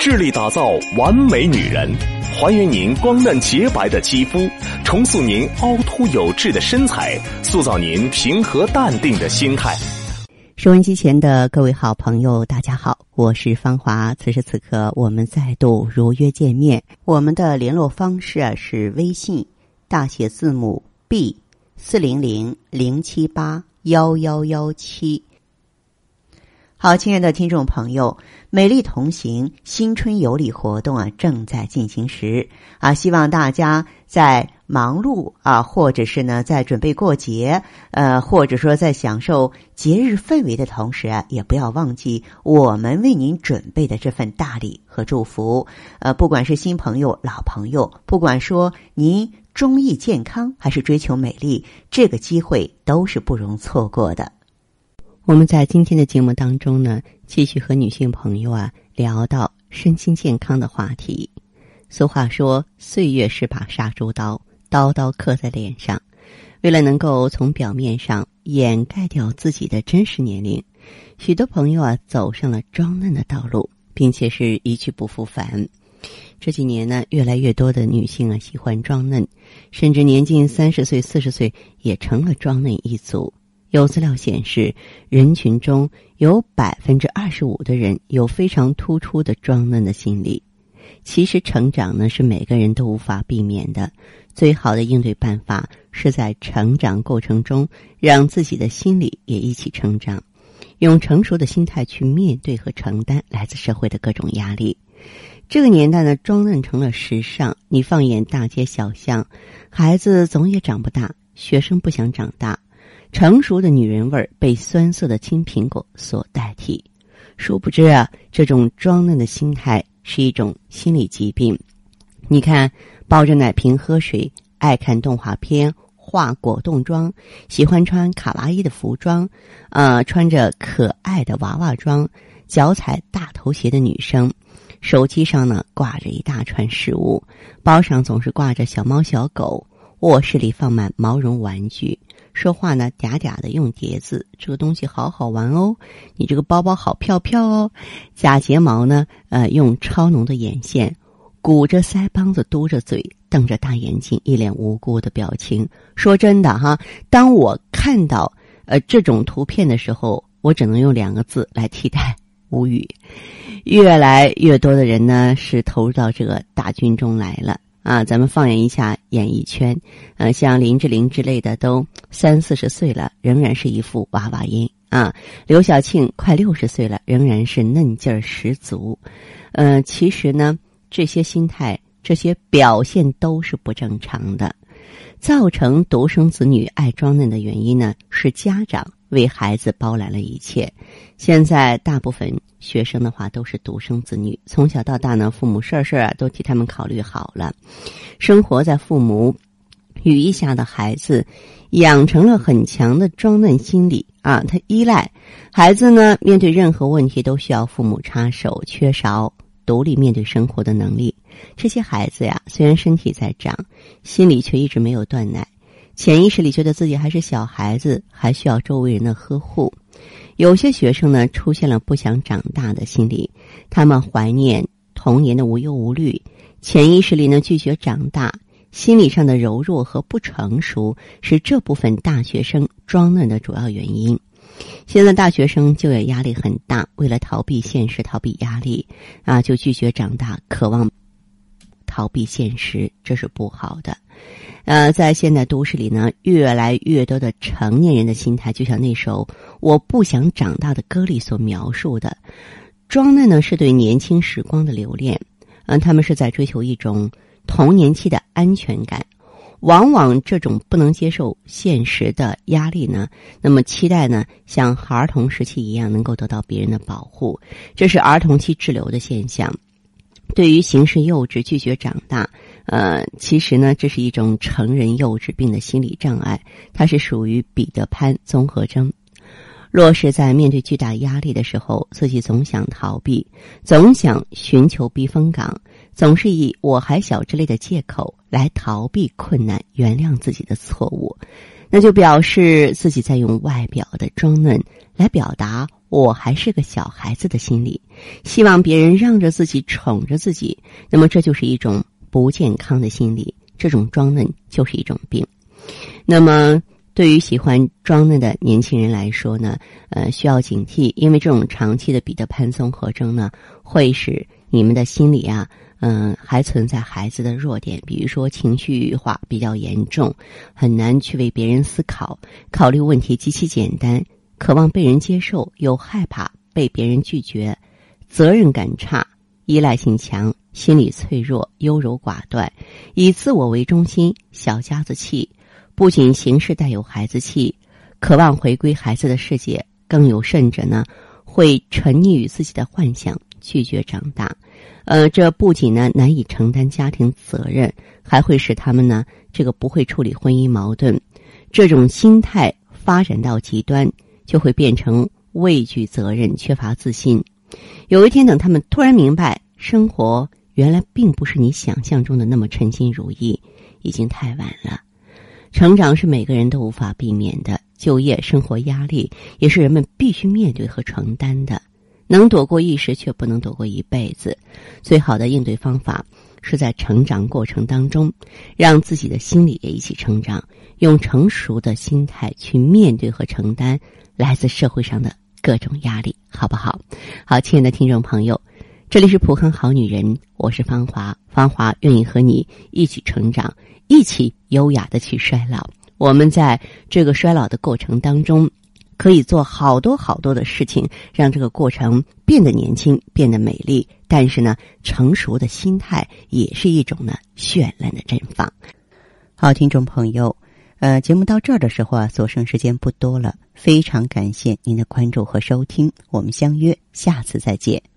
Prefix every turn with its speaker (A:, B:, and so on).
A: 致力打造完美女人，还原您光嫩洁白的肌肤，重塑您凹凸有致的身材，塑造您平和淡定的心态。
B: 收音机前的各位好朋友，大家好，我是芳华。此时此刻，我们再度如约见面。我们的联络方式啊是微信大写字母 B 四零零零七八幺幺幺七。好，亲爱的听众朋友，美丽同行新春有礼活动啊正在进行时啊，希望大家在忙碌啊，或者是呢在准备过节，呃，或者说在享受节日氛围的同时啊，也不要忘记我们为您准备的这份大礼和祝福。呃，不管是新朋友、老朋友，不管说您中意健康还是追求美丽，这个机会都是不容错过的。我们在今天的节目当中呢，继续和女性朋友啊聊到身心健康的话题。俗话说，岁月是把杀猪刀，刀刀刻在脸上。为了能够从表面上掩盖掉自己的真实年龄，许多朋友啊走上了装嫩的道路，并且是一去不复返。这几年呢，越来越多的女性啊喜欢装嫩，甚至年近三十岁、四十岁也成了装嫩一族。有资料显示，人群中有百分之二十五的人有非常突出的装嫩的心理。其实，成长呢是每个人都无法避免的。最好的应对办法是在成长过程中，让自己的心理也一起成长，用成熟的心态去面对和承担来自社会的各种压力。这个年代呢，装嫩成了时尚。你放眼大街小巷，孩子总也长不大，学生不想长大。成熟的女人味儿被酸涩的青苹果所代替，殊不知啊，这种装嫩的心态是一种心理疾病。你看，抱着奶瓶喝水，爱看动画片，化果冻妆，喜欢穿卡哇伊的服装，呃，穿着可爱的娃娃装，脚踩大头鞋的女生，手机上呢挂着一大串食物，包上总是挂着小猫小狗，卧室里放满毛绒玩具。说话呢嗲嗲的用叠字，这个东西好好玩哦，你这个包包好漂漂哦。假睫毛呢，呃，用超浓的眼线，鼓着腮帮子，嘟着嘴，瞪着大眼睛，一脸无辜的表情。说真的哈，当我看到呃这种图片的时候，我只能用两个字来替代：无语。越来越多的人呢，是投入到这个大军中来了。啊，咱们放眼一下演艺圈，呃，像林志玲之类的都三四十岁了，仍然是一副娃娃音啊。刘晓庆快六十岁了，仍然是嫩劲儿十足。呃，其实呢，这些心态、这些表现都是不正常的。造成独生子女爱装嫩的原因呢，是家长为孩子包揽了一切。现在大部分。学生的话都是独生子女，从小到大呢，父母事儿事儿啊都替他们考虑好了。生活在父母羽翼下的孩子，养成了很强的装嫩心理啊。他依赖孩子呢，面对任何问题都需要父母插手，缺少独立面对生活的能力。这些孩子呀，虽然身体在长，心里却一直没有断奶，潜意识里觉得自己还是小孩子，还需要周围人的呵护。有些学生呢，出现了不想长大的心理，他们怀念童年的无忧无虑，潜意识里呢拒绝长大，心理上的柔弱和不成熟是这部分大学生装嫩的主要原因。现在大学生就业压力很大，为了逃避现实、逃避压力啊，就拒绝长大，渴望逃避现实，这是不好的。呃，在现代都市里呢，越来越多的成年人的心态，就像那首《我不想长大》的歌里所描述的，装嫩呢是对年轻时光的留恋，嗯，他们是在追求一种童年期的安全感，往往这种不能接受现实的压力呢，那么期待呢像儿童时期一样能够得到别人的保护，这是儿童期滞留的现象。对于行事幼稚、拒绝长大，呃，其实呢，这是一种成人幼稚病的心理障碍，它是属于彼得潘综合征。若是在面对巨大压力的时候，自己总想逃避，总想寻求避风港，总是以“我还小”之类的借口来逃避困难、原谅自己的错误，那就表示自己在用外表的装嫩来表达我还是个小孩子的心理，希望别人让着自己、宠着自己，那么这就是一种不健康的心理。这种装嫩就是一种病。那么，对于喜欢装嫩的年轻人来说呢，呃，需要警惕，因为这种长期的彼得潘综合征呢，会使你们的心理啊，嗯，还存在孩子的弱点，比如说情绪化比较严重，很难去为别人思考，考虑问题极其简单。渴望被人接受，又害怕被别人拒绝，责任感差，依赖性强，心理脆弱，优柔寡断，以自我为中心，小家子气。不仅行事带有孩子气，渴望回归孩子的世界，更有甚者呢，会沉溺于自己的幻想，拒绝长大。呃，这不仅呢难以承担家庭责任，还会使他们呢这个不会处理婚姻矛盾。这种心态发展到极端。就会变成畏惧责任、缺乏自信。有一天，等他们突然明白，生活原来并不是你想象中的那么称心如意，已经太晚了。成长是每个人都无法避免的，就业、生活压力也是人们必须面对和承担的。能躲过一时，却不能躲过一辈子。最好的应对方法是在成长过程当中，让自己的心理也一起成长，用成熟的心态去面对和承担。来自社会上的各种压力，好不好？好，亲爱的听众朋友，这里是普康好女人，我是芳华，芳华愿意和你一起成长，一起优雅的去衰老。我们在这个衰老的过程当中，可以做好多好多的事情，让这个过程变得年轻，变得美丽。但是呢，成熟的心态也是一种呢绚烂的绽放。好，听众朋友。呃，节目到这儿的时候啊，所剩时间不多了，非常感谢您的关注和收听，我们相约下次再见。